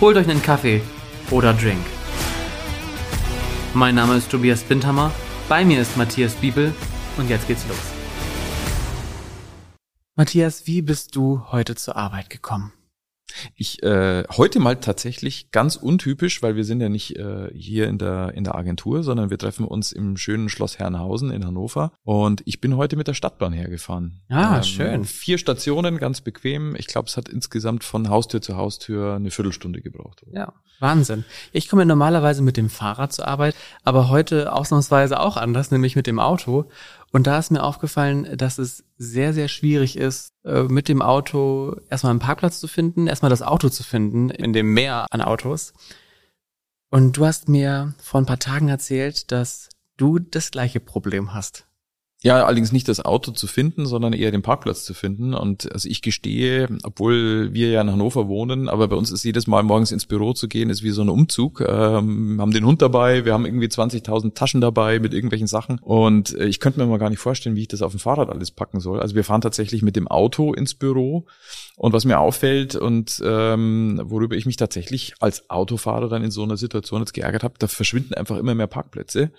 Holt euch einen Kaffee oder Drink. Mein Name ist Tobias Bindhammer, bei mir ist Matthias Biebel und jetzt geht's los. Matthias, wie bist du heute zur Arbeit gekommen? Ich äh, heute mal tatsächlich ganz untypisch, weil wir sind ja nicht äh, hier in der in der Agentur, sondern wir treffen uns im schönen Schloss Herrenhausen in Hannover. Und ich bin heute mit der Stadtbahn hergefahren. Ah, ähm, schön. Vier Stationen, ganz bequem. Ich glaube, es hat insgesamt von Haustür zu Haustür eine Viertelstunde gebraucht. Ja, Wahnsinn. Ich komme normalerweise mit dem Fahrrad zur Arbeit, aber heute ausnahmsweise auch anders, nämlich mit dem Auto. Und da ist mir aufgefallen, dass es sehr, sehr schwierig ist, äh, mit dem Auto erstmal einen Parkplatz zu finden, erstmal das Auto zu finden in dem Meer an Autos. Und du hast mir vor ein paar Tagen erzählt, dass du das gleiche Problem hast. Ja, allerdings nicht das Auto zu finden, sondern eher den Parkplatz zu finden. Und also ich gestehe, obwohl wir ja in Hannover wohnen, aber bei uns ist jedes Mal morgens ins Büro zu gehen, ist wie so ein Umzug. Ähm, haben den Hund dabei, wir haben irgendwie 20.000 Taschen dabei mit irgendwelchen Sachen. Und äh, ich könnte mir mal gar nicht vorstellen, wie ich das auf dem Fahrrad alles packen soll. Also wir fahren tatsächlich mit dem Auto ins Büro. Und was mir auffällt und ähm, worüber ich mich tatsächlich als Autofahrer dann in so einer Situation jetzt geärgert habe, da verschwinden einfach immer mehr Parkplätze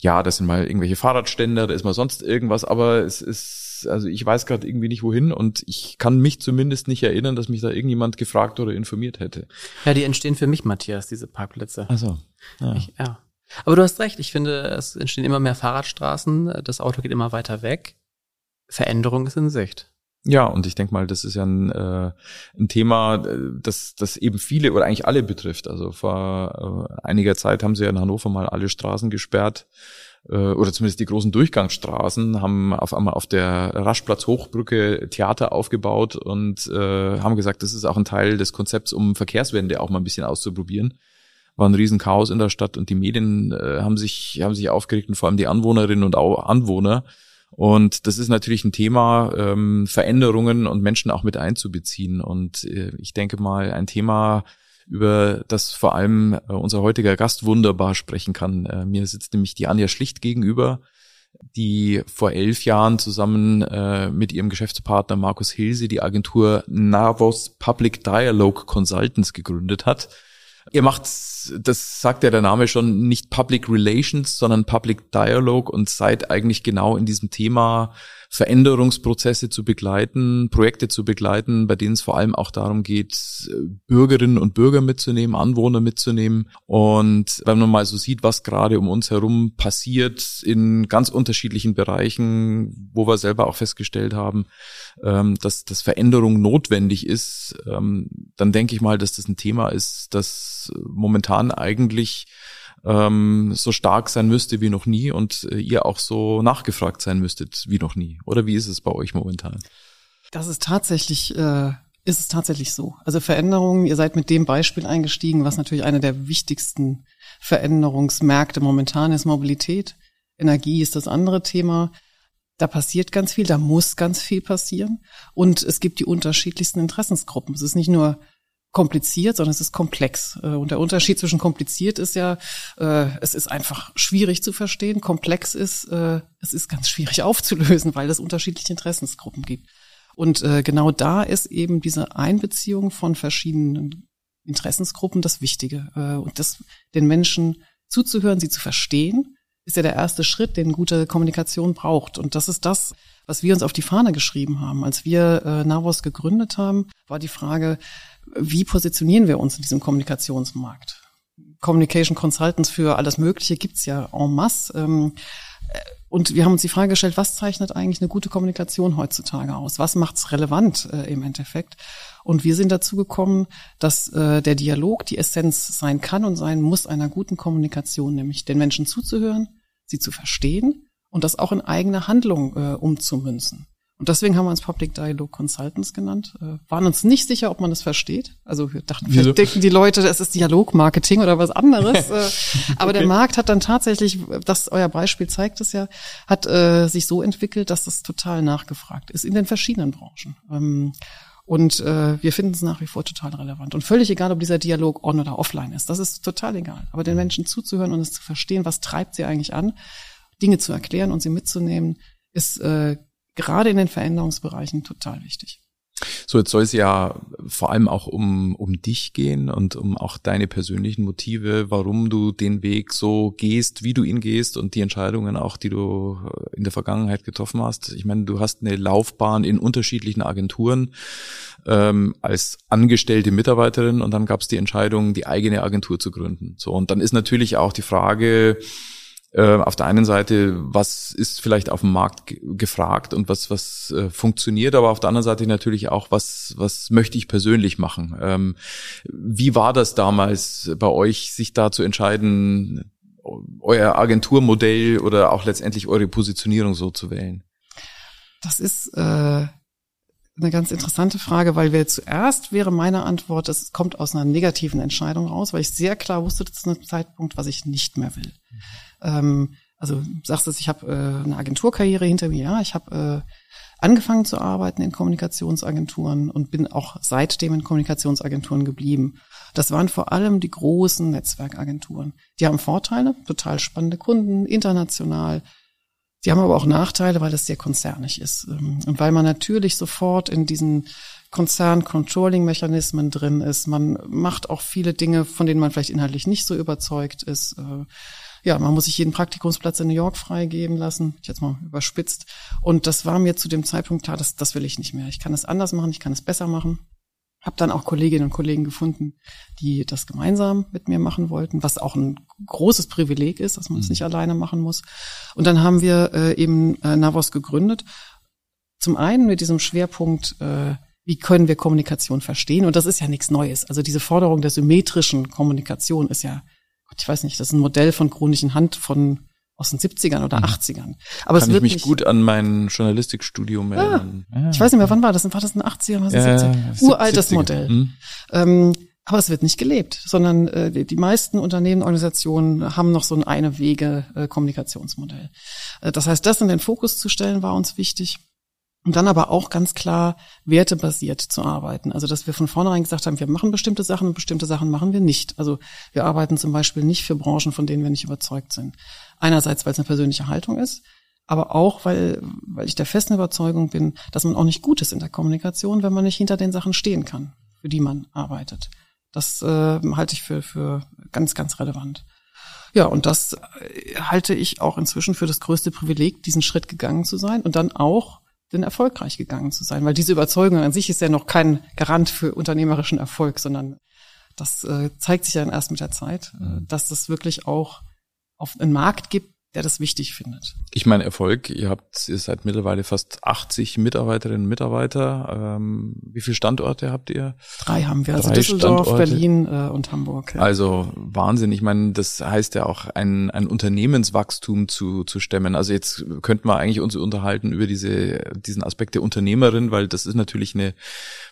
ja, das sind mal irgendwelche Fahrradständer, da ist mal sonst irgendwas, aber es ist, also ich weiß gerade irgendwie nicht wohin und ich kann mich zumindest nicht erinnern, dass mich da irgendjemand gefragt oder informiert hätte. Ja, die entstehen für mich, Matthias, diese Parkplätze. Also ja. Ich, ja. Aber du hast recht, ich finde, es entstehen immer mehr Fahrradstraßen, das Auto geht immer weiter weg. Veränderung ist in Sicht. Ja, und ich denke mal, das ist ja ein, äh, ein Thema, äh, das, das eben viele oder eigentlich alle betrifft. Also vor äh, einiger Zeit haben sie ja in Hannover mal alle Straßen gesperrt äh, oder zumindest die großen Durchgangsstraßen, haben auf einmal auf der Raschplatz Hochbrücke Theater aufgebaut und äh, haben gesagt, das ist auch ein Teil des Konzepts, um Verkehrswende auch mal ein bisschen auszuprobieren. War ein Riesenchaos in der Stadt und die Medien äh, haben sich haben sich aufgeregt und vor allem die Anwohnerinnen und auch Anwohner und das ist natürlich ein Thema, ähm, Veränderungen und Menschen auch mit einzubeziehen. Und äh, ich denke mal, ein Thema, über das vor allem äh, unser heutiger Gast wunderbar sprechen kann. Äh, mir sitzt nämlich die Anja Schlicht gegenüber, die vor elf Jahren zusammen äh, mit ihrem Geschäftspartner Markus Hilse die Agentur Navos Public Dialogue Consultants gegründet hat. Ihr macht, das sagt ja der Name schon, nicht Public Relations, sondern Public Dialogue und seid eigentlich genau in diesem Thema Veränderungsprozesse zu begleiten, Projekte zu begleiten, bei denen es vor allem auch darum geht, Bürgerinnen und Bürger mitzunehmen, Anwohner mitzunehmen. Und wenn man mal so sieht, was gerade um uns herum passiert in ganz unterschiedlichen Bereichen, wo wir selber auch festgestellt haben, ähm, dass, dass Veränderung notwendig ist, ähm, dann denke ich mal, dass das ein Thema ist, das momentan eigentlich ähm, so stark sein müsste wie noch nie und äh, ihr auch so nachgefragt sein müsstet wie noch nie. Oder wie ist es bei euch momentan? Das ist tatsächlich, äh, ist es tatsächlich so. Also Veränderungen, ihr seid mit dem Beispiel eingestiegen, was natürlich eine der wichtigsten Veränderungsmärkte momentan ist, Mobilität. Energie ist das andere Thema. Da passiert ganz viel, da muss ganz viel passieren. Und es gibt die unterschiedlichsten Interessensgruppen. Es ist nicht nur kompliziert, sondern es ist komplex. Äh, und der Unterschied zwischen kompliziert ist ja, äh, es ist einfach schwierig zu verstehen. Komplex ist, äh, es ist ganz schwierig aufzulösen, weil es unterschiedliche Interessensgruppen gibt. Und genau da ist eben diese Einbeziehung von verschiedenen Interessensgruppen das Wichtige. Und das, den Menschen zuzuhören, sie zu verstehen, ist ja der erste Schritt, den gute Kommunikation braucht. Und das ist das, was wir uns auf die Fahne geschrieben haben. Als wir äh, Navos gegründet haben, war die Frage, wie positionieren wir uns in diesem Kommunikationsmarkt? Communication Consultants für alles Mögliche gibt's ja en masse. Ähm, äh, und wir haben uns die Frage gestellt, was zeichnet eigentlich eine gute Kommunikation heutzutage aus? Was macht's relevant äh, im Endeffekt? Und wir sind dazu gekommen, dass äh, der Dialog die Essenz sein kann und sein muss einer guten Kommunikation, nämlich den Menschen zuzuhören, sie zu verstehen und das auch in eigene Handlung äh, umzumünzen. Und deswegen haben wir uns Public Dialogue Consultants genannt. Äh, waren uns nicht sicher, ob man das versteht. Also wir dachten, wir denken die Leute, das ist Dialogmarketing oder was anderes. Äh, aber okay. der Markt hat dann tatsächlich, das euer Beispiel zeigt es ja, hat äh, sich so entwickelt, dass das total nachgefragt ist in den verschiedenen Branchen. Ähm, und äh, wir finden es nach wie vor total relevant. Und völlig egal, ob dieser Dialog on oder offline ist. Das ist total egal. Aber den Menschen zuzuhören und es zu verstehen, was treibt sie eigentlich an, Dinge zu erklären und sie mitzunehmen, ist äh, gerade in den Veränderungsbereichen total wichtig. So, jetzt soll es ja vor allem auch um, um dich gehen und um auch deine persönlichen Motive, warum du den Weg so gehst, wie du ihn gehst und die Entscheidungen auch, die du in der Vergangenheit getroffen hast. Ich meine, du hast eine Laufbahn in unterschiedlichen Agenturen ähm, als angestellte Mitarbeiterin und dann gab es die Entscheidung, die eigene Agentur zu gründen. So, und dann ist natürlich auch die Frage, äh, auf der einen Seite, was ist vielleicht auf dem Markt gefragt und was, was äh, funktioniert, aber auf der anderen Seite natürlich auch, was, was möchte ich persönlich machen. Ähm, wie war das damals bei euch, sich da zu entscheiden, euer Agenturmodell oder auch letztendlich eure Positionierung so zu wählen? Das ist äh, eine ganz interessante Frage, weil wir zuerst wäre meine Antwort, es kommt aus einer negativen Entscheidung raus, weil ich sehr klar wusste zu einem Zeitpunkt, was ich nicht mehr will. Ähm, also sagst du, ich habe äh, eine Agenturkarriere hinter mir, ja, ich habe äh, angefangen zu arbeiten in Kommunikationsagenturen und bin auch seitdem in Kommunikationsagenturen geblieben. Das waren vor allem die großen Netzwerkagenturen. Die haben Vorteile, total spannende Kunden, international. Die haben aber auch Nachteile, weil es sehr konzernig ist. Ähm, und weil man natürlich sofort in diesen Konzern-Controlling-Mechanismen drin ist. Man macht auch viele Dinge, von denen man vielleicht inhaltlich nicht so überzeugt ist. Äh, ja, man muss sich jeden Praktikumsplatz in New York freigeben lassen, jetzt mal überspitzt. Und das war mir zu dem Zeitpunkt klar, das, das will ich nicht mehr. Ich kann es anders machen, ich kann es besser machen. Hab dann auch Kolleginnen und Kollegen gefunden, die das gemeinsam mit mir machen wollten, was auch ein großes Privileg ist, dass man es mhm. nicht alleine machen muss. Und dann haben wir äh, eben äh, Navos gegründet. Zum einen mit diesem Schwerpunkt, äh, wie können wir Kommunikation verstehen? Und das ist ja nichts Neues. Also diese Forderung der symmetrischen Kommunikation ist ja ich weiß nicht, das ist ein Modell von chronischen Hand von aus den 70ern oder 80ern. Mhm. Aber Kann es wird ich mich nicht, gut an mein Journalistikstudium erinnern. Ah, ja. Ich weiß nicht mehr, wann war das? War das in den 80ern, was ja, 70 Uraltes 70er. Modell. Mhm. Ähm, aber es wird nicht gelebt, sondern äh, die, die meisten Unternehmen, Organisationen haben noch so ein eine Wege äh, Kommunikationsmodell. Äh, das heißt, das in den Fokus zu stellen, war uns wichtig. Und dann aber auch ganz klar wertebasiert zu arbeiten. Also dass wir von vornherein gesagt haben, wir machen bestimmte Sachen und bestimmte Sachen machen wir nicht. Also wir arbeiten zum Beispiel nicht für Branchen, von denen wir nicht überzeugt sind. Einerseits, weil es eine persönliche Haltung ist, aber auch, weil, weil ich der festen Überzeugung bin, dass man auch nicht gut ist in der Kommunikation, wenn man nicht hinter den Sachen stehen kann, für die man arbeitet. Das äh, halte ich für, für ganz, ganz relevant. Ja, und das äh, halte ich auch inzwischen für das größte Privileg, diesen Schritt gegangen zu sein und dann auch denn erfolgreich gegangen zu sein. Weil diese Überzeugung an sich ist ja noch kein Garant für unternehmerischen Erfolg, sondern das äh, zeigt sich ja dann erst mit der Zeit, äh, dass es wirklich auch auf einen Markt gibt, der das wichtig findet. Ich meine Erfolg, ihr habt ihr seid mittlerweile fast 80 Mitarbeiterinnen und Mitarbeiter. Ähm, wie viele Standorte habt ihr? Drei haben wir, also Drei Düsseldorf, Standorte. Berlin äh, und Hamburg. Ja. Also Wahnsinn. Ich meine, das heißt ja auch ein, ein Unternehmenswachstum zu, zu stemmen. Also jetzt könnten wir eigentlich uns unterhalten über diese, diesen Aspekt der Unternehmerin, weil das ist natürlich eine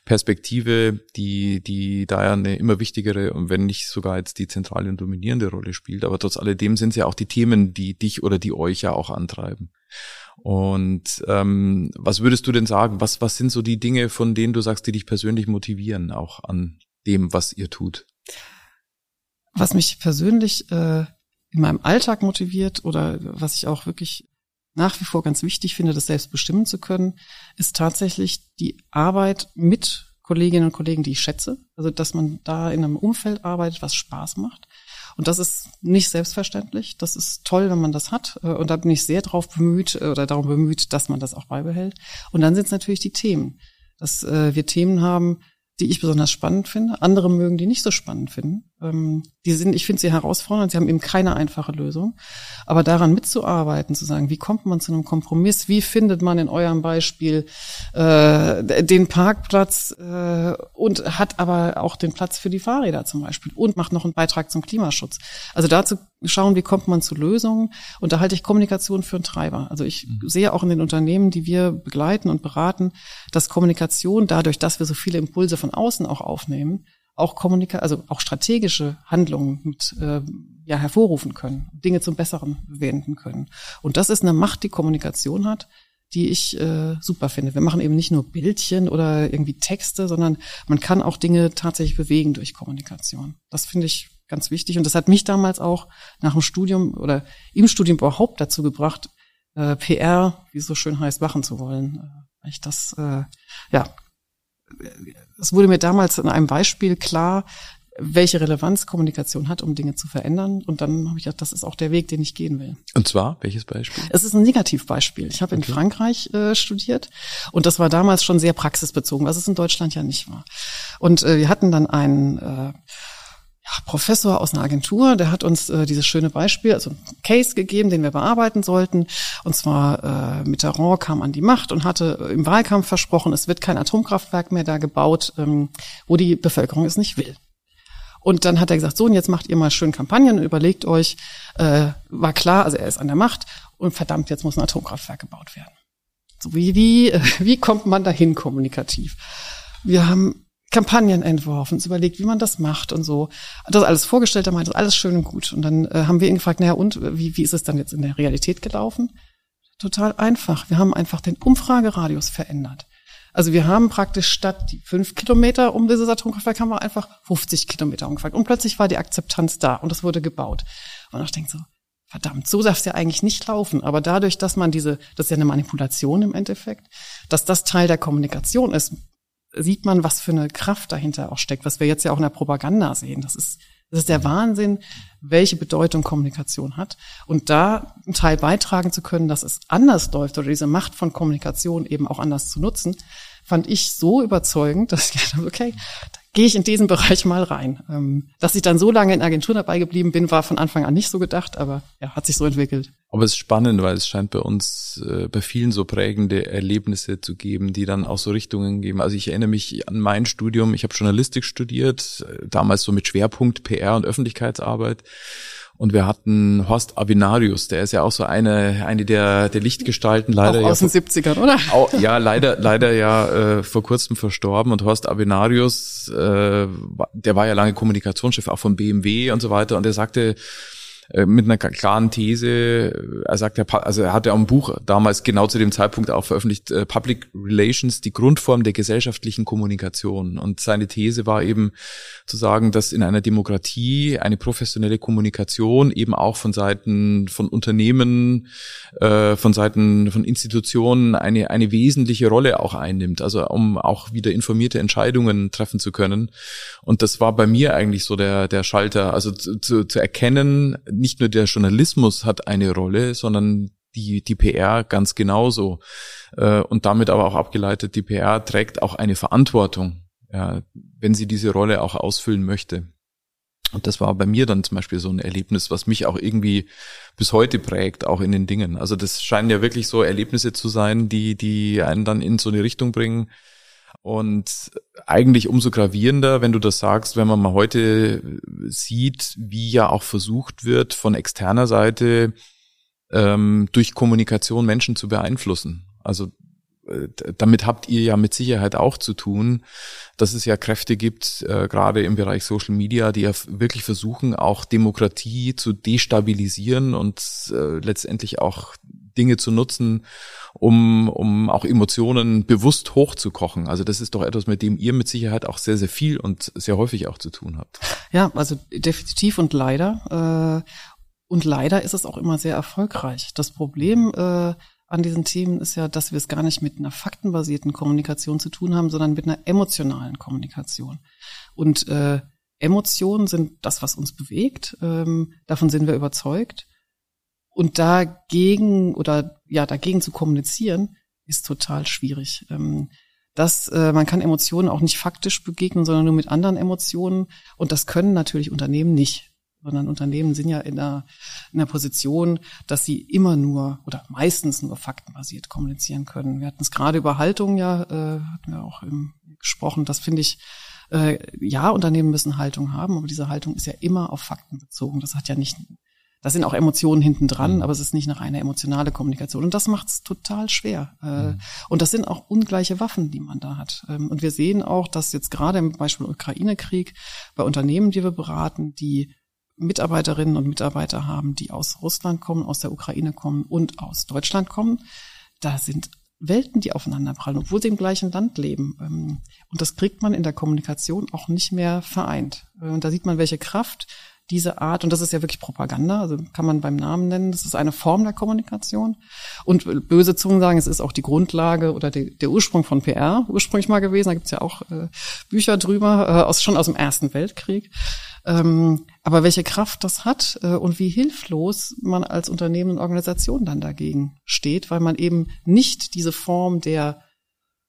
Perspektive, die, die da ja eine immer wichtigere und wenn nicht sogar jetzt die zentrale und dominierende Rolle spielt. Aber trotz alledem sind es ja auch die Themen, die dich oder die euch ja auch antreiben. Und ähm, was würdest du denn sagen? Was, was sind so die Dinge, von denen du sagst, die dich persönlich motivieren, auch an dem, was ihr tut? Was mich persönlich äh, in meinem Alltag motiviert oder was ich auch wirklich nach wie vor ganz wichtig finde, das selbst bestimmen zu können, ist tatsächlich die Arbeit mit Kolleginnen und Kollegen, die ich schätze. Also, dass man da in einem Umfeld arbeitet, was Spaß macht. Und das ist nicht selbstverständlich. Das ist toll, wenn man das hat. Äh, und da bin ich sehr drauf bemüht äh, oder darum bemüht, dass man das auch beibehält. Und dann sind es natürlich die Themen. Dass äh, wir Themen haben, die ich besonders spannend finde. Andere mögen die nicht so spannend finden. Ähm, die sind, ich finde sie herausfordernd, sie haben eben keine einfache Lösung. Aber daran mitzuarbeiten, zu sagen, wie kommt man zu einem Kompromiss, wie findet man in eurem Beispiel äh, den Parkplatz äh, und hat aber auch den Platz für die Fahrräder zum Beispiel und macht noch einen Beitrag zum Klimaschutz. Also dazu schauen, wie kommt man zu Lösungen. Und da halte ich Kommunikation für einen Treiber. Also ich mhm. sehe auch in den Unternehmen, die wir begleiten und beraten, dass Kommunikation dadurch, dass wir so viele Impulse von außen auch aufnehmen, auch Kommunika also auch strategische Handlungen mit äh, ja hervorrufen können, Dinge zum Besseren wenden können. Und das ist eine Macht, die Kommunikation hat, die ich äh, super finde. Wir machen eben nicht nur Bildchen oder irgendwie Texte, sondern man kann auch Dinge tatsächlich bewegen durch Kommunikation. Das finde ich ganz wichtig. Und das hat mich damals auch nach dem Studium oder im Studium überhaupt dazu gebracht, äh, PR, wie es so schön heißt, machen zu wollen. Äh, ich das äh, ja es wurde mir damals in einem Beispiel klar, welche Relevanz Kommunikation hat, um Dinge zu verändern. Und dann habe ich gedacht, das ist auch der Weg, den ich gehen will. Und zwar, welches Beispiel? Es ist ein Negativbeispiel. Ich habe okay. in Frankreich äh, studiert und das war damals schon sehr praxisbezogen, was es in Deutschland ja nicht war. Und äh, wir hatten dann einen äh, ja, Professor aus einer Agentur, der hat uns äh, dieses schöne Beispiel, also Case gegeben, den wir bearbeiten sollten. Und zwar äh, Mitterrand kam an die Macht und hatte im Wahlkampf versprochen, es wird kein Atomkraftwerk mehr da gebaut, ähm, wo die Bevölkerung es nicht will. Und dann hat er gesagt, so, und jetzt macht ihr mal schön Kampagnen und überlegt euch, äh, war klar, also er ist an der Macht und verdammt, jetzt muss ein Atomkraftwerk gebaut werden. So wie, wie, wie kommt man dahin kommunikativ? Wir haben Kampagnen entworfen, uns überlegt, wie man das macht und so. Das alles vorgestellt, er meinte, alles schön und gut. Und dann äh, haben wir ihn gefragt, naja, und wie, wie ist es dann jetzt in der Realität gelaufen? Total einfach. Wir haben einfach den Umfrageradius verändert. Also wir haben praktisch statt die fünf Kilometer um dieses Atomkraftwerk haben wir einfach 50 Kilometer umgefragt. Und plötzlich war die Akzeptanz da und es wurde gebaut. Und ich denke so, verdammt, so darf es ja eigentlich nicht laufen. Aber dadurch, dass man diese, das ist ja eine Manipulation im Endeffekt, dass das Teil der Kommunikation ist, sieht man, was für eine Kraft dahinter auch steckt, was wir jetzt ja auch in der Propaganda sehen. Das ist, das ist der Wahnsinn, welche Bedeutung Kommunikation hat. Und da einen Teil beitragen zu können, dass es anders läuft oder diese Macht von Kommunikation eben auch anders zu nutzen, fand ich so überzeugend, dass ich dachte, okay, da gehe ich in diesen Bereich mal rein. Ähm, dass ich dann so lange in Agentur dabei geblieben bin, war von Anfang an nicht so gedacht, aber ja, hat sich so entwickelt. Aber es ist spannend, weil es scheint bei uns, äh, bei vielen so prägende Erlebnisse zu geben, die dann auch so Richtungen geben. Also ich erinnere mich an mein Studium, ich habe Journalistik studiert, äh, damals so mit Schwerpunkt PR und Öffentlichkeitsarbeit. Und wir hatten Horst Avinarius, der ist ja auch so eine, eine der, der Lichtgestalten leider. Auch aus ja, den 70ern, oder? Auch, ja, leider, leider ja äh, vor kurzem verstorben. Und Horst Avinarius, äh, der war ja lange Kommunikationschef auch von BMW und so weiter. Und er sagte, mit einer klaren These. Äh, er sagt, er, also er hat ja ein Buch damals genau zu dem Zeitpunkt auch veröffentlicht, äh, Public Relations, die Grundform der gesellschaftlichen Kommunikation. Und seine These war eben zu sagen, dass in einer Demokratie eine professionelle Kommunikation eben auch von Seiten von Unternehmen, von Seiten von Institutionen eine, eine wesentliche Rolle auch einnimmt. Also um auch wieder informierte Entscheidungen treffen zu können. Und das war bei mir eigentlich so der, der Schalter, also zu, zu, zu erkennen, nicht nur der Journalismus hat eine Rolle, sondern die, die PR ganz genauso. Äh, und damit aber auch abgeleitet, die PR trägt auch eine Verantwortung, ja, wenn sie diese Rolle auch ausfüllen möchte. Und das war bei mir dann zum Beispiel so ein Erlebnis, was mich auch irgendwie bis heute prägt, auch in den Dingen. Also das scheinen ja wirklich so Erlebnisse zu sein, die, die einen dann in so eine Richtung bringen, und eigentlich umso gravierender, wenn du das sagst, wenn man mal heute sieht, wie ja auch versucht wird, von externer Seite ähm, durch Kommunikation Menschen zu beeinflussen. Also äh, damit habt ihr ja mit Sicherheit auch zu tun, dass es ja Kräfte gibt, äh, gerade im Bereich Social Media, die ja wirklich versuchen, auch Demokratie zu destabilisieren und äh, letztendlich auch Dinge zu nutzen, um, um auch Emotionen bewusst hochzukochen. Also das ist doch etwas, mit dem ihr mit Sicherheit auch sehr, sehr viel und sehr häufig auch zu tun habt. Ja, also definitiv und leider. Äh, und leider ist es auch immer sehr erfolgreich. Das Problem äh, an diesen Themen ist ja, dass wir es gar nicht mit einer faktenbasierten Kommunikation zu tun haben, sondern mit einer emotionalen Kommunikation. Und äh, Emotionen sind das, was uns bewegt. Ähm, davon sind wir überzeugt. Und dagegen oder ja, dagegen zu kommunizieren, ist total schwierig. Ähm, dass äh, man kann Emotionen auch nicht faktisch begegnen, sondern nur mit anderen Emotionen. Und das können natürlich Unternehmen nicht sondern Unternehmen sind ja in einer, in einer Position, dass sie immer nur oder meistens nur faktenbasiert kommunizieren können. Wir hatten es gerade über Haltung ja, äh, hatten wir auch im, gesprochen. Das finde ich, äh, ja, Unternehmen müssen Haltung haben, aber diese Haltung ist ja immer auf Fakten bezogen. Das hat ja nicht, da sind auch Emotionen hinten dran, mhm. aber es ist nicht eine reine emotionale Kommunikation. Und das macht es total schwer. Äh, mhm. Und das sind auch ungleiche Waffen, die man da hat. Ähm, und wir sehen auch, dass jetzt gerade im Beispiel Ukraine-Krieg bei Unternehmen, die wir beraten, die Mitarbeiterinnen und Mitarbeiter haben, die aus Russland kommen, aus der Ukraine kommen und aus Deutschland kommen. Da sind Welten, die aufeinanderprallen, obwohl sie im gleichen Land leben. Ähm, und das kriegt man in der Kommunikation auch nicht mehr vereint. Äh, und da sieht man, welche Kraft diese Art, und das ist ja wirklich Propaganda, also kann man beim Namen nennen, das ist eine Form der Kommunikation. Und böse Zungen sagen, es ist auch die Grundlage oder die, der Ursprung von PR ursprünglich mal gewesen. Da gibt's ja auch äh, Bücher drüber, äh, aus, schon aus dem Ersten Weltkrieg. Ähm, aber welche Kraft das hat äh, und wie hilflos man als Unternehmen und Organisation dann dagegen steht, weil man eben nicht diese Form der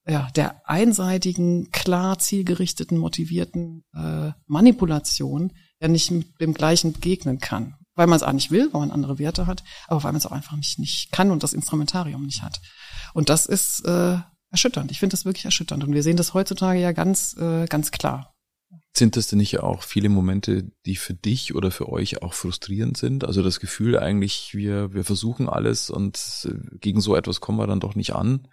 ja, der einseitigen, klar zielgerichteten, motivierten äh, Manipulation ja nicht mit dem gleichen begegnen kann. Weil man es auch nicht will, weil man andere Werte hat, aber weil man es auch einfach nicht, nicht kann und das Instrumentarium nicht hat. Und das ist äh, erschütternd. Ich finde das wirklich erschütternd. Und wir sehen das heutzutage ja ganz, äh, ganz klar. Sind das denn nicht auch viele Momente, die für dich oder für euch auch frustrierend sind? Also das Gefühl eigentlich, wir, wir versuchen alles und äh, gegen so etwas kommen wir dann doch nicht an?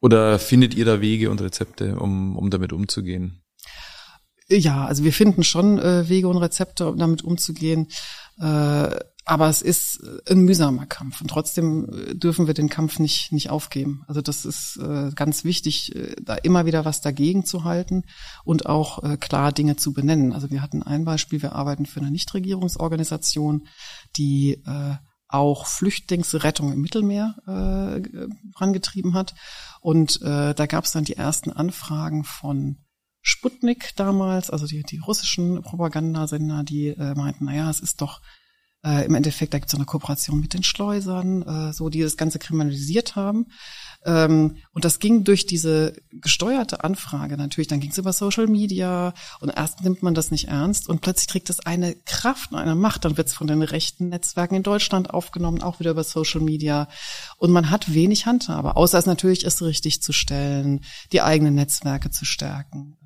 Oder findet ihr da Wege und Rezepte, um, um damit umzugehen? Ja, also wir finden schon äh, Wege und Rezepte, um damit umzugehen. Äh, aber es ist äh, ein mühsamer Kampf und trotzdem äh, dürfen wir den Kampf nicht, nicht aufgeben. Also das ist äh, ganz wichtig, äh, da immer wieder was dagegen zu halten und auch äh, klar Dinge zu benennen. Also wir hatten ein Beispiel, wir arbeiten für eine Nichtregierungsorganisation, die äh, auch Flüchtlingsrettung im Mittelmeer äh, vorangetrieben hat. Und äh, da gab es dann die ersten Anfragen von Sputnik damals, also die, die russischen Propagandasender, die äh, meinten, naja, es ist doch äh, im Endeffekt, da gibt es eine Kooperation mit den Schleusern, äh, so die das Ganze kriminalisiert haben. Ähm, und das ging durch diese gesteuerte Anfrage natürlich, dann ging es über Social Media und erst nimmt man das nicht ernst und plötzlich trägt es eine Kraft und eine Macht, dann wird es von den rechten Netzwerken in Deutschland aufgenommen, auch wieder über Social Media. Und man hat wenig Handhabe, außer es natürlich ist richtig zu stellen, die eigenen Netzwerke zu stärken.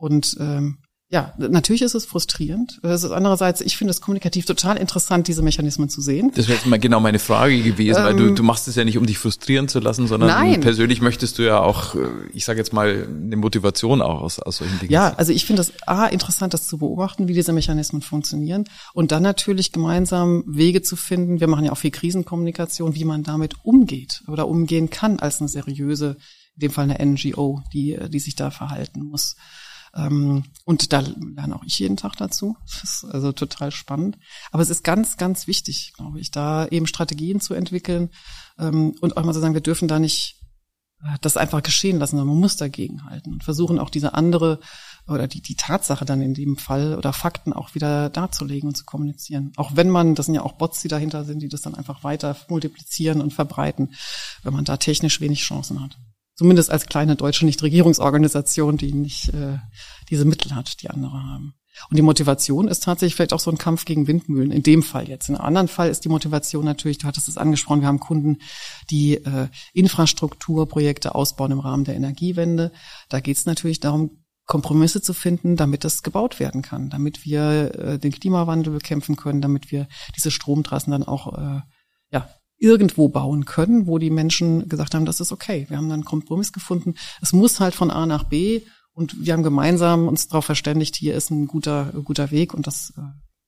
Und ähm, ja, natürlich ist es frustrierend. Es ist andererseits, ich finde es kommunikativ total interessant, diese Mechanismen zu sehen. Das wäre jetzt mal genau meine Frage gewesen, ähm, weil du, ähm, du machst es ja nicht, um dich frustrieren zu lassen, sondern nein. persönlich möchtest du ja auch, äh, ich sage jetzt mal, eine Motivation auch aus, aus solchen Dingen. Ja, also ich finde es A, interessant, das zu beobachten, wie diese Mechanismen funktionieren und dann natürlich gemeinsam Wege zu finden. Wir machen ja auch viel Krisenkommunikation, wie man damit umgeht oder umgehen kann als eine seriöse, in dem Fall eine NGO, die, die sich da verhalten muss. Ähm, und da lerne auch ich jeden Tag dazu. Das ist also total spannend. Aber es ist ganz, ganz wichtig, glaube ich, da eben Strategien zu entwickeln ähm, und auch mal zu sagen, wir dürfen da nicht äh, das einfach geschehen lassen, sondern man muss dagegen halten und versuchen auch diese andere oder die, die Tatsache dann in dem Fall oder Fakten auch wieder darzulegen und zu kommunizieren. Auch wenn man, das sind ja auch Bots, die dahinter sind, die das dann einfach weiter multiplizieren und verbreiten, wenn man da technisch wenig Chancen hat. Zumindest als kleine deutsche Nichtregierungsorganisation, die nicht äh, diese Mittel hat, die andere haben. Und die Motivation ist tatsächlich vielleicht auch so ein Kampf gegen Windmühlen. In dem Fall jetzt. In einem anderen Fall ist die Motivation natürlich, du hattest es angesprochen, wir haben Kunden, die äh, Infrastrukturprojekte ausbauen im Rahmen der Energiewende. Da geht es natürlich darum, Kompromisse zu finden, damit das gebaut werden kann, damit wir äh, den Klimawandel bekämpfen können, damit wir diese Stromtrassen dann auch äh, ja, irgendwo bauen können, wo die Menschen gesagt haben, das ist okay. Wir haben dann einen Kompromiss gefunden. Es muss halt von A nach B und wir haben gemeinsam uns darauf verständigt, hier ist ein guter, guter Weg und das, äh,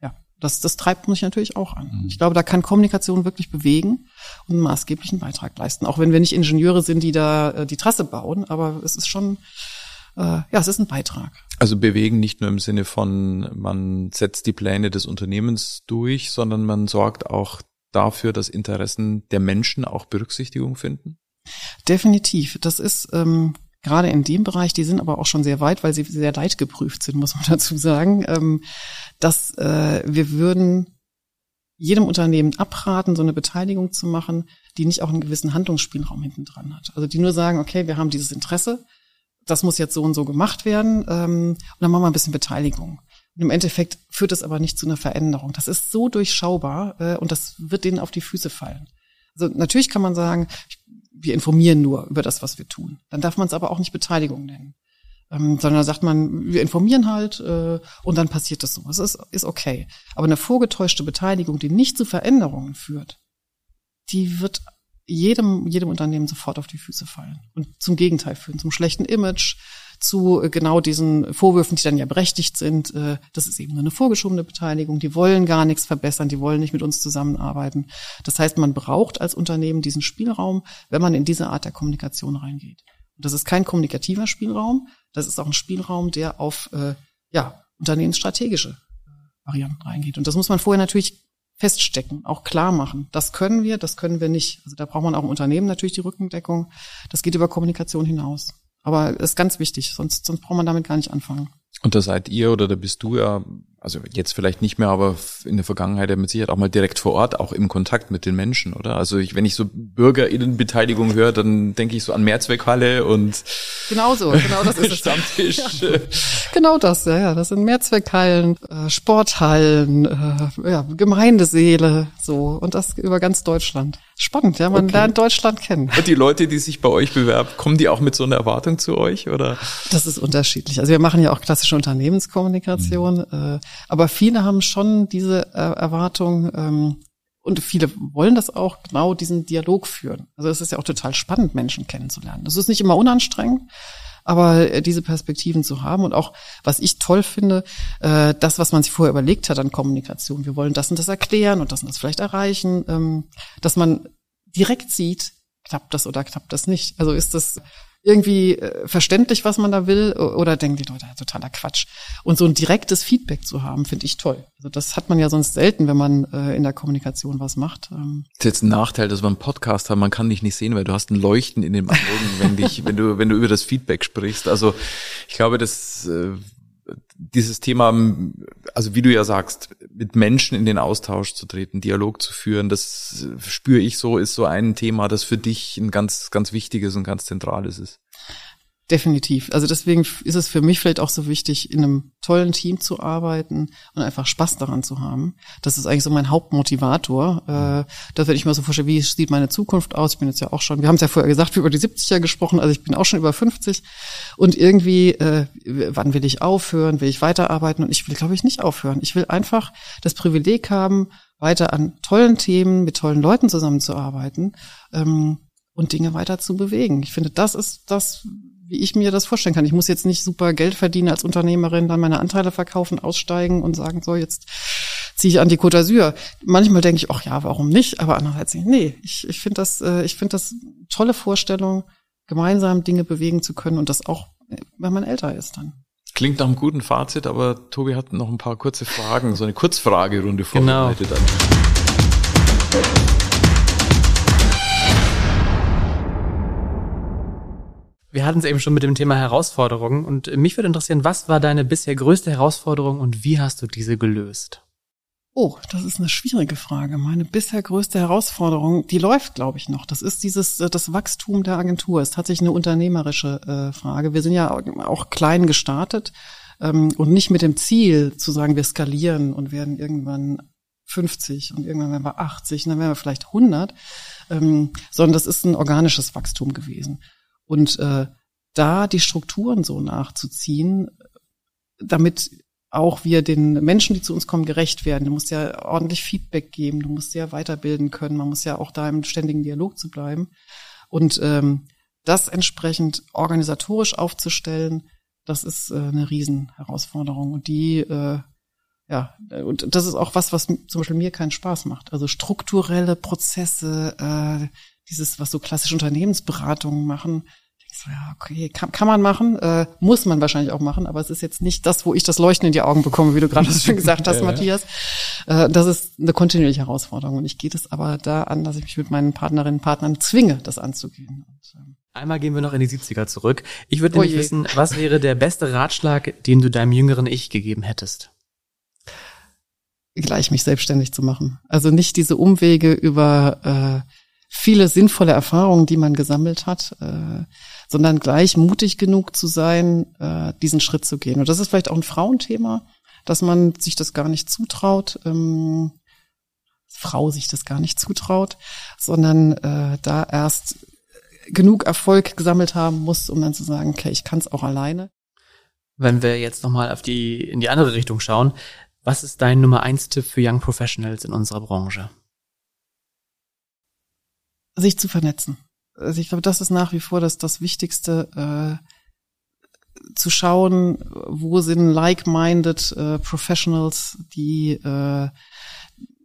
ja, das, das treibt mich natürlich auch an. Mhm. Ich glaube, da kann Kommunikation wirklich bewegen und einen maßgeblichen Beitrag leisten. Auch wenn wir nicht Ingenieure sind, die da äh, die Trasse bauen, aber es ist schon, äh, ja, es ist ein Beitrag. Also bewegen nicht nur im Sinne von, man setzt die Pläne des Unternehmens durch, sondern man sorgt auch dafür, dass Interessen der Menschen auch Berücksichtigung finden? Definitiv. Das ist ähm, gerade in dem Bereich, die sind aber auch schon sehr weit, weil sie sehr leidgeprüft sind, muss man dazu sagen, ähm, dass äh, wir würden jedem Unternehmen abraten, so eine Beteiligung zu machen, die nicht auch einen gewissen Handlungsspielraum hinten dran hat. Also die nur sagen, okay, wir haben dieses Interesse, das muss jetzt so und so gemacht werden ähm, und dann machen wir ein bisschen Beteiligung. Und im Endeffekt führt es aber nicht zu einer Veränderung. Das ist so durchschaubar äh, und das wird denen auf die Füße fallen. Also natürlich kann man sagen, wir informieren nur über das, was wir tun. Dann darf man es aber auch nicht Beteiligung nennen. Ähm, sondern sagt man, wir informieren halt äh, und dann passiert das so. Das ist, ist okay. Aber eine vorgetäuschte Beteiligung, die nicht zu Veränderungen führt, die wird jedem, jedem Unternehmen sofort auf die Füße fallen und zum Gegenteil führen, zum schlechten Image, zu äh, genau diesen Vorwürfen, die dann ja berechtigt sind. Äh, das ist eben nur eine vorgeschobene Beteiligung. Die wollen gar nichts verbessern, die wollen nicht mit uns zusammenarbeiten. Das heißt, man braucht als Unternehmen diesen Spielraum, wenn man in diese Art der Kommunikation reingeht. Und das ist kein kommunikativer Spielraum, das ist auch ein Spielraum, der auf äh, ja, unternehmensstrategische Varianten reingeht. Und das muss man vorher natürlich feststecken, auch klar machen. Das können wir, das können wir nicht. Also da braucht man auch im Unternehmen natürlich die Rückendeckung. Das geht über Kommunikation hinaus. Aber ist ganz wichtig, sonst, sonst braucht man damit gar nicht anfangen. Und da seid ihr oder da bist du ja, also jetzt vielleicht nicht mehr, aber in der Vergangenheit ja mit Sicherheit auch mal direkt vor Ort, auch im Kontakt mit den Menschen, oder? Also ich, wenn ich so BürgerInnenbeteiligung höre, dann denke ich so an Mehrzweckhalle und Genau so, genau das ist es. Stammtisch. Ja. Genau das, ja, ja. Das sind Mehrzweckhallen, äh, Sporthallen, äh, ja, Gemeindeseele, so und das über ganz Deutschland. Spannend, ja, man okay. lernt Deutschland kennen. Und die Leute, die sich bei euch bewerben, kommen die auch mit so einer Erwartung zu euch, oder? Das ist unterschiedlich. Also wir machen ja auch klassische Unternehmenskommunikation, mhm. äh, aber viele haben schon diese äh, Erwartung. Ähm, und viele wollen das auch genau diesen Dialog führen. Also es ist ja auch total spannend, Menschen kennenzulernen. Das ist nicht immer unanstrengend, aber äh, diese Perspektiven zu haben und auch, was ich toll finde, äh, das, was man sich vorher überlegt hat an Kommunikation. Wir wollen das und das erklären und das und das vielleicht erreichen, ähm, dass man direkt sieht, klappt das oder klappt das nicht. Also ist das irgendwie äh, verständlich, was man da will, oder denken die Leute, totaler Quatsch. Und so ein direktes Feedback zu haben, finde ich toll. Also das hat man ja sonst selten, wenn man äh, in der Kommunikation was macht. Ähm. Das ist jetzt ein Nachteil, dass wir einen Podcast haben, man kann dich nicht sehen, weil du hast ein Leuchten in den Augen, wenn dich, wenn du, wenn du über das Feedback sprichst. Also ich glaube, das äh, dieses Thema, also wie du ja sagst, mit Menschen in den Austausch zu treten, Dialog zu führen, das spüre ich so, ist so ein Thema, das für dich ein ganz, ganz wichtiges und ganz zentrales ist. Definitiv. Also deswegen ist es für mich vielleicht auch so wichtig, in einem tollen Team zu arbeiten und einfach Spaß daran zu haben. Das ist eigentlich so mein Hauptmotivator. Äh, da werde ich mir so vorstellen, wie sieht meine Zukunft aus? Ich bin jetzt ja auch schon, wir haben es ja vorher gesagt, über die 70er gesprochen, also ich bin auch schon über 50. Und irgendwie, äh, wann will ich aufhören? Will ich weiterarbeiten? Und ich will, glaube ich, nicht aufhören. Ich will einfach das Privileg haben, weiter an tollen Themen mit tollen Leuten zusammenzuarbeiten ähm, und Dinge weiter zu bewegen. Ich finde, das ist das, wie ich mir das vorstellen kann. Ich muss jetzt nicht super Geld verdienen als Unternehmerin, dann meine Anteile verkaufen, aussteigen und sagen, so, jetzt ziehe ich an die Côte d'Azur. Manchmal denke ich, ach ja, warum nicht? Aber andererseits nicht. Nee, ich, ich finde das, äh, ich finde das tolle Vorstellung, gemeinsam Dinge bewegen zu können und das auch, wenn man älter ist dann. Klingt nach einem guten Fazit, aber Tobi hat noch ein paar kurze Fragen, so eine Kurzfragerunde vorbereitet. Genau. Wir hatten es eben schon mit dem Thema Herausforderungen und mich würde interessieren, was war deine bisher größte Herausforderung und wie hast du diese gelöst? Oh, das ist eine schwierige Frage. Meine bisher größte Herausforderung, die läuft, glaube ich, noch. Das ist dieses äh, das Wachstum der Agentur. Es ist tatsächlich eine unternehmerische äh, Frage. Wir sind ja auch klein gestartet ähm, und nicht mit dem Ziel zu sagen, wir skalieren und werden irgendwann 50 und irgendwann werden wir 80 und dann werden wir vielleicht 100, ähm, sondern das ist ein organisches Wachstum gewesen. Und äh, da die Strukturen so nachzuziehen, damit auch wir den Menschen, die zu uns kommen, gerecht werden. Du musst ja ordentlich Feedback geben, du musst ja weiterbilden können, man muss ja auch da im ständigen Dialog zu bleiben. Und ähm, das entsprechend organisatorisch aufzustellen, das ist äh, eine Riesenherausforderung. Und die, äh, ja, und das ist auch was, was zum Beispiel mir keinen Spaß macht. Also strukturelle Prozesse, äh, dieses, was so klassische Unternehmensberatungen machen, so, ja, okay, kann, kann man machen, äh, muss man wahrscheinlich auch machen, aber es ist jetzt nicht das, wo ich das Leuchten in die Augen bekomme, wie du gerade schon gesagt hast, ja, Matthias. Äh, das ist eine kontinuierliche Herausforderung und ich gehe das aber da an, dass ich mich mit meinen Partnerinnen und Partnern zwinge, das anzugehen. Und, ähm, Einmal gehen wir noch in die 70er zurück. Ich würde oh nämlich wissen, was wäre der beste Ratschlag, den du deinem jüngeren Ich gegeben hättest? Gleich mich selbstständig zu machen. Also nicht diese Umwege über äh, viele sinnvolle Erfahrungen, die man gesammelt hat, äh, sondern gleich mutig genug zu sein, äh, diesen Schritt zu gehen. Und das ist vielleicht auch ein Frauenthema, dass man sich das gar nicht zutraut, ähm, Frau sich das gar nicht zutraut, sondern äh, da erst genug Erfolg gesammelt haben muss, um dann zu sagen, okay, ich kann es auch alleine. Wenn wir jetzt nochmal auf die, in die andere Richtung schauen, was ist dein Nummer eins Tipp für Young Professionals in unserer Branche? Sich zu vernetzen. Also ich glaube, das ist nach wie vor das, das Wichtigste, äh, zu schauen, wo sind like-minded äh, Professionals, die äh,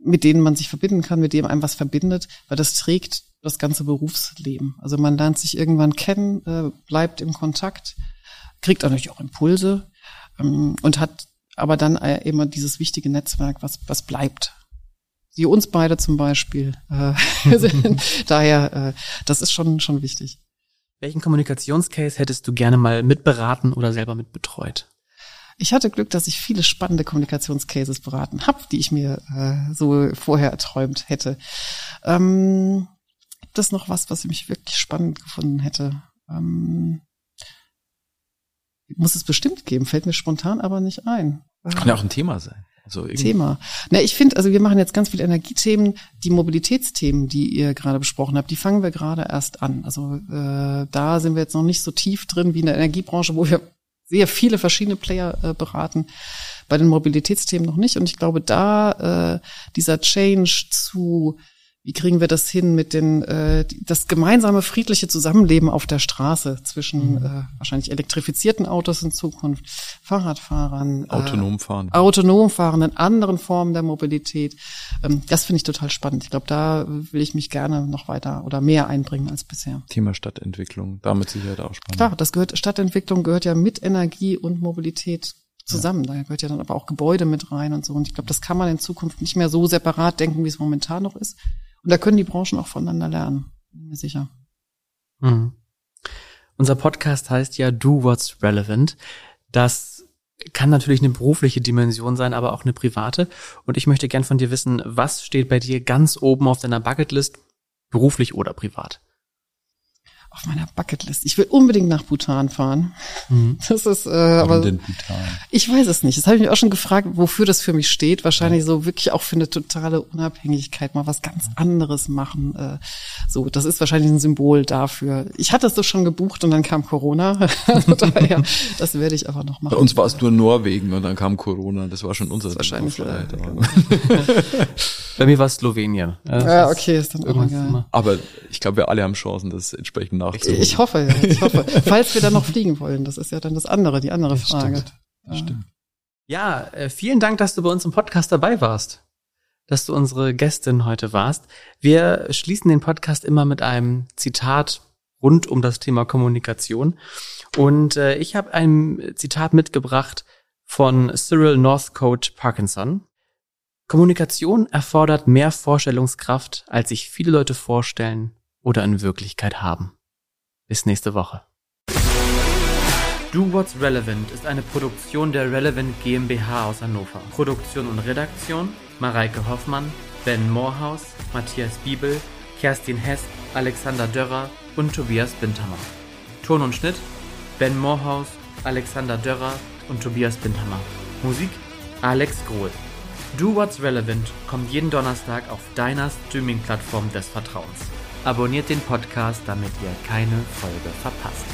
mit denen man sich verbinden kann, mit dem einem was verbindet, weil das trägt das ganze Berufsleben. Also man lernt sich irgendwann kennen, äh, bleibt im Kontakt, kriegt natürlich auch Impulse ähm, und hat aber dann äh, immer dieses wichtige Netzwerk, was, was bleibt. Sie uns beide zum Beispiel. Äh, daher, äh, das ist schon, schon wichtig. Welchen Kommunikationscase hättest du gerne mal mitberaten oder selber mitbetreut? Ich hatte Glück, dass ich viele spannende Kommunikationscases beraten habe, die ich mir äh, so vorher erträumt hätte. Ähm, gibt es noch was, was ich mich wirklich spannend gefunden hätte? Ähm, muss es bestimmt geben, fällt mir spontan aber nicht ein. Kann ja auch ein Thema sein. Also Thema. Na, ich finde, also wir machen jetzt ganz viele Energiethemen, die Mobilitätsthemen, die ihr gerade besprochen habt, die fangen wir gerade erst an. Also äh, da sind wir jetzt noch nicht so tief drin wie in der Energiebranche, wo wir sehr viele verschiedene Player äh, beraten. Bei den Mobilitätsthemen noch nicht. Und ich glaube, da äh, dieser Change zu wie kriegen wir das hin mit den äh, das gemeinsame friedliche Zusammenleben auf der Straße zwischen mhm. äh, wahrscheinlich elektrifizierten Autos in Zukunft, Fahrradfahrern, äh, autonom fahren, autonom fahrenden anderen Formen der Mobilität. Ähm, das finde ich total spannend. Ich glaube, da will ich mich gerne noch weiter oder mehr einbringen als bisher. Thema Stadtentwicklung, damit Sicherheit auch spannend. Klar, das gehört Stadtentwicklung gehört ja mit Energie und Mobilität zusammen. Ja. Da gehört ja dann aber auch Gebäude mit rein und so. Und ich glaube, das kann man in Zukunft nicht mehr so separat denken, wie es momentan noch ist. Und da können die Branchen auch voneinander lernen, bin mir sicher. Mhm. Unser Podcast heißt ja Do What's Relevant. Das kann natürlich eine berufliche Dimension sein, aber auch eine private. Und ich möchte gern von dir wissen, was steht bei dir ganz oben auf deiner Bucketlist, beruflich oder privat? Auf meiner Bucketlist. Ich will unbedingt nach Bhutan fahren. Mhm. Das ist äh, Warum aber denn Bhutan? Ich weiß es nicht. Das habe ich mich auch schon gefragt, wofür das für mich steht. Wahrscheinlich ja. so wirklich auch für eine totale Unabhängigkeit, mal was ganz anderes machen. Äh, so, das ist wahrscheinlich ein Symbol dafür. Ich hatte es doch schon gebucht und dann kam Corona. also daher, das werde ich aber noch machen. Bei uns war es nur Norwegen und dann kam Corona. Das war schon unser wahrscheinlich. Äh, genau. Bei mir war es Slowenien. Ja, ja okay, ist dann irgendwann. Aber ich glaube, wir alle haben Chancen, das entsprechend nachzuholen. Ich hoffe, ja, ich hoffe. Falls wir dann noch fliegen wollen, das ist ja dann das andere, die andere Frage. Stimmt. Das stimmt. Ja, äh, vielen Dank, dass du bei uns im Podcast dabei warst. Dass du unsere Gästin heute warst. Wir schließen den Podcast immer mit einem Zitat rund um das Thema Kommunikation. Und äh, ich habe ein Zitat mitgebracht von Cyril Northcote Parkinson. Kommunikation erfordert mehr Vorstellungskraft, als sich viele Leute vorstellen oder in Wirklichkeit haben. Bis nächste Woche. Do What's Relevant ist eine Produktion der Relevant GmbH aus Hannover. Produktion und Redaktion Mareike Hoffmann, Ben Moorhaus, Matthias Biebel, Kerstin Hess, Alexander Dörrer und Tobias Bindhammer. Ton und Schnitt Ben Moorhaus, Alexander Dörrer und Tobias Bindhammer. Musik Alex Grohl. Do What's Relevant kommt jeden Donnerstag auf deiner Streaming-Plattform des Vertrauens. Abonniert den Podcast, damit ihr keine Folge verpasst.